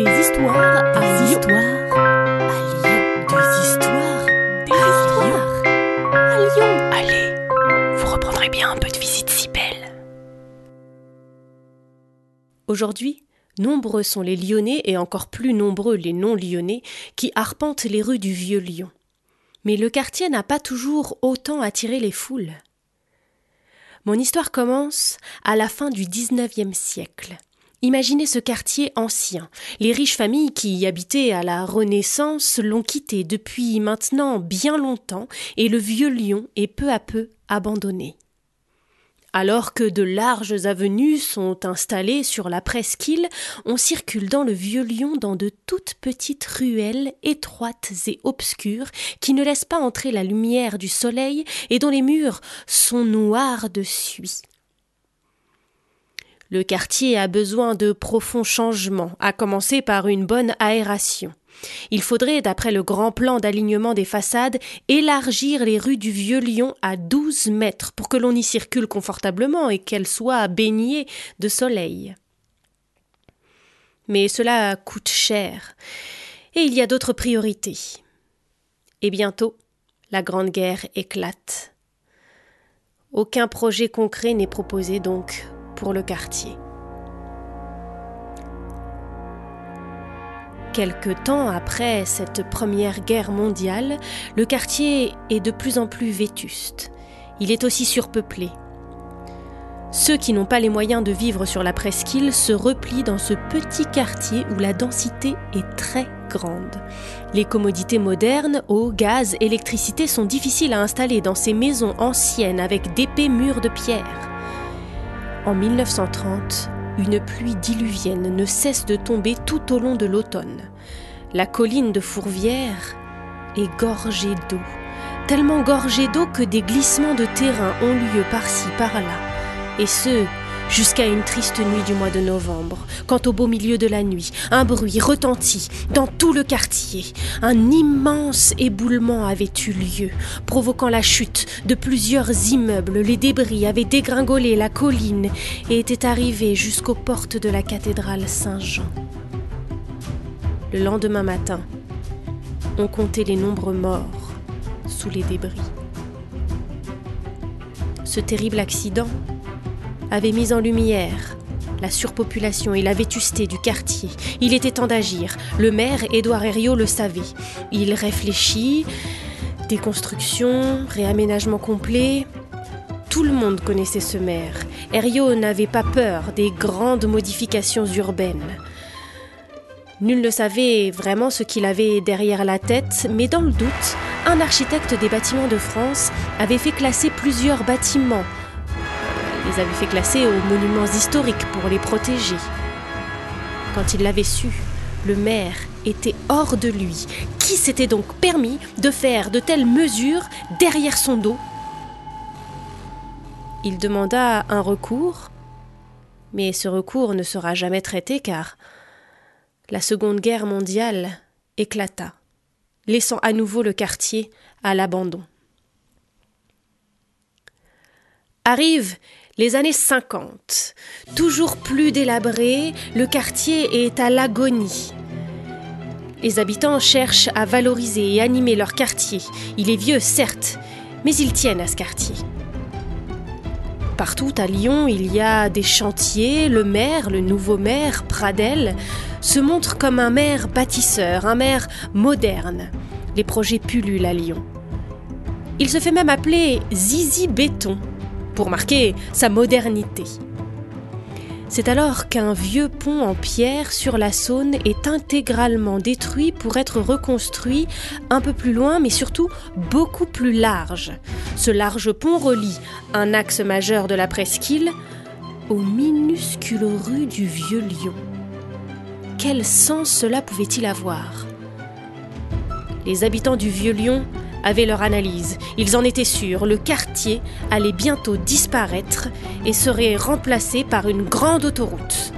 Des histoires à histoires à Lyon. Des histoires, des histoires à Lyon. Allez, vous reprendrez bien un peu de visite si belle. Aujourd'hui, nombreux sont les Lyonnais et encore plus nombreux les non-lyonnais qui arpentent les rues du Vieux Lyon. Mais le quartier n'a pas toujours autant attiré les foules. Mon histoire commence à la fin du XIXe siècle. Imaginez ce quartier ancien. Les riches familles qui y habitaient à la Renaissance l'ont quitté depuis maintenant bien longtemps et le vieux Lyon est peu à peu abandonné. Alors que de larges avenues sont installées sur la presqu'île, on circule dans le vieux Lyon dans de toutes petites ruelles étroites et obscures qui ne laissent pas entrer la lumière du soleil et dont les murs sont noirs de suie. Le quartier a besoin de profonds changements, à commencer par une bonne aération. Il faudrait, d'après le grand plan d'alignement des façades, élargir les rues du Vieux Lyon à douze mètres pour que l'on y circule confortablement et qu'elles soient baignées de soleil. Mais cela coûte cher, et il y a d'autres priorités. Et bientôt, la Grande Guerre éclate. Aucun projet concret n'est proposé donc pour le quartier. Quelque temps après cette première guerre mondiale, le quartier est de plus en plus vétuste. Il est aussi surpeuplé. Ceux qui n'ont pas les moyens de vivre sur la presqu'île se replient dans ce petit quartier où la densité est très grande. Les commodités modernes, eau, gaz, électricité sont difficiles à installer dans ces maisons anciennes avec d'épais murs de pierre. En 1930, une pluie diluvienne ne cesse de tomber tout au long de l'automne. La colline de Fourvière est gorgée d'eau, tellement gorgée d'eau que des glissements de terrain ont lieu par-ci par-là, et ce, jusqu'à une triste nuit du mois de novembre, quand au beau milieu de la nuit, un bruit retentit dans tout le quartier. Un immense éboulement avait eu lieu, provoquant la chute de plusieurs immeubles. Les débris avaient dégringolé la colline et étaient arrivés jusqu'aux portes de la cathédrale Saint-Jean. Le lendemain matin, on comptait les nombres morts sous les débris. Ce terrible accident avait mis en lumière la surpopulation et la vétusté du quartier. Il était temps d'agir. Le maire, Édouard Herriot, le savait. Il réfléchit. Déconstruction, réaménagement complet. Tout le monde connaissait ce maire. Herriot n'avait pas peur des grandes modifications urbaines. Nul ne savait vraiment ce qu'il avait derrière la tête, mais dans le doute, un architecte des bâtiments de France avait fait classer plusieurs bâtiments les avait fait classer aux monuments historiques pour les protéger. Quand il l'avait su, le maire était hors de lui. Qui s'était donc permis de faire de telles mesures derrière son dos Il demanda un recours, mais ce recours ne sera jamais traité car la Seconde Guerre mondiale éclata, laissant à nouveau le quartier à l'abandon. Arrivent les années 50. Toujours plus délabré, le quartier est à l'agonie. Les habitants cherchent à valoriser et animer leur quartier. Il est vieux, certes, mais ils tiennent à ce quartier. Partout à Lyon, il y a des chantiers. Le maire, le nouveau maire, Pradel, se montre comme un maire bâtisseur, un maire moderne. Les projets pullulent à Lyon. Il se fait même appeler Zizi Béton pour marquer sa modernité. C'est alors qu'un vieux pont en pierre sur la Saône est intégralement détruit pour être reconstruit un peu plus loin, mais surtout beaucoup plus large. Ce large pont relie un axe majeur de la presqu'île aux minuscules rues du Vieux Lyon. Quel sens cela pouvait-il avoir? Les habitants du Vieux Lyon avaient leur analyse. Ils en étaient sûrs, le quartier allait bientôt disparaître et serait remplacé par une grande autoroute.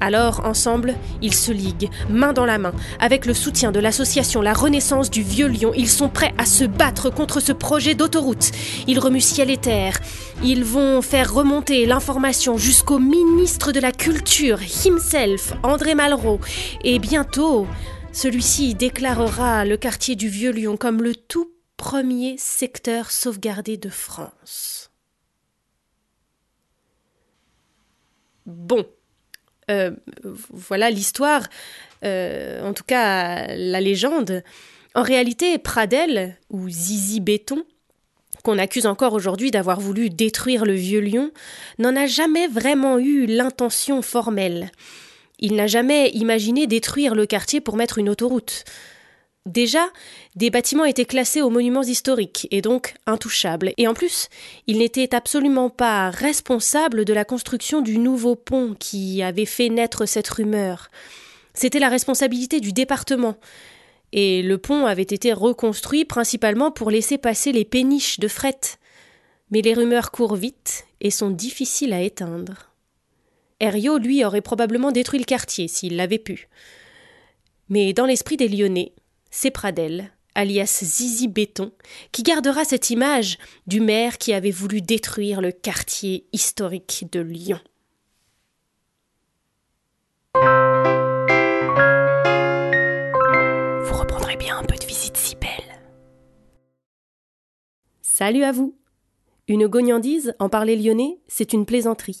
Alors, ensemble, ils se liguent, main dans la main. Avec le soutien de l'association La Renaissance du Vieux Lion, ils sont prêts à se battre contre ce projet d'autoroute. Ils remuent ciel et terre. Ils vont faire remonter l'information jusqu'au ministre de la Culture, himself, André Malraux. Et bientôt, celui-ci déclarera le quartier du Vieux Lion comme le tout premier secteur sauvegardé de France. Bon, euh, voilà l'histoire, euh, en tout cas la légende. En réalité, Pradel, ou Zizi Béton, qu'on accuse encore aujourd'hui d'avoir voulu détruire le vieux lion, n'en a jamais vraiment eu l'intention formelle. Il n'a jamais imaginé détruire le quartier pour mettre une autoroute. Déjà, des bâtiments étaient classés aux monuments historiques et donc intouchables. Et en plus, il n'était absolument pas responsable de la construction du nouveau pont qui avait fait naître cette rumeur. C'était la responsabilité du département. Et le pont avait été reconstruit principalement pour laisser passer les péniches de fret. Mais les rumeurs courent vite et sont difficiles à éteindre. Herriot, lui, aurait probablement détruit le quartier s'il l'avait pu. Mais dans l'esprit des Lyonnais, c'est Pradel, alias Zizi Béton, qui gardera cette image du maire qui avait voulu détruire le quartier historique de Lyon. Vous reprendrez bien un peu de visite si belle. Salut à vous Une gognandise, en parler lyonnais, c'est une plaisanterie.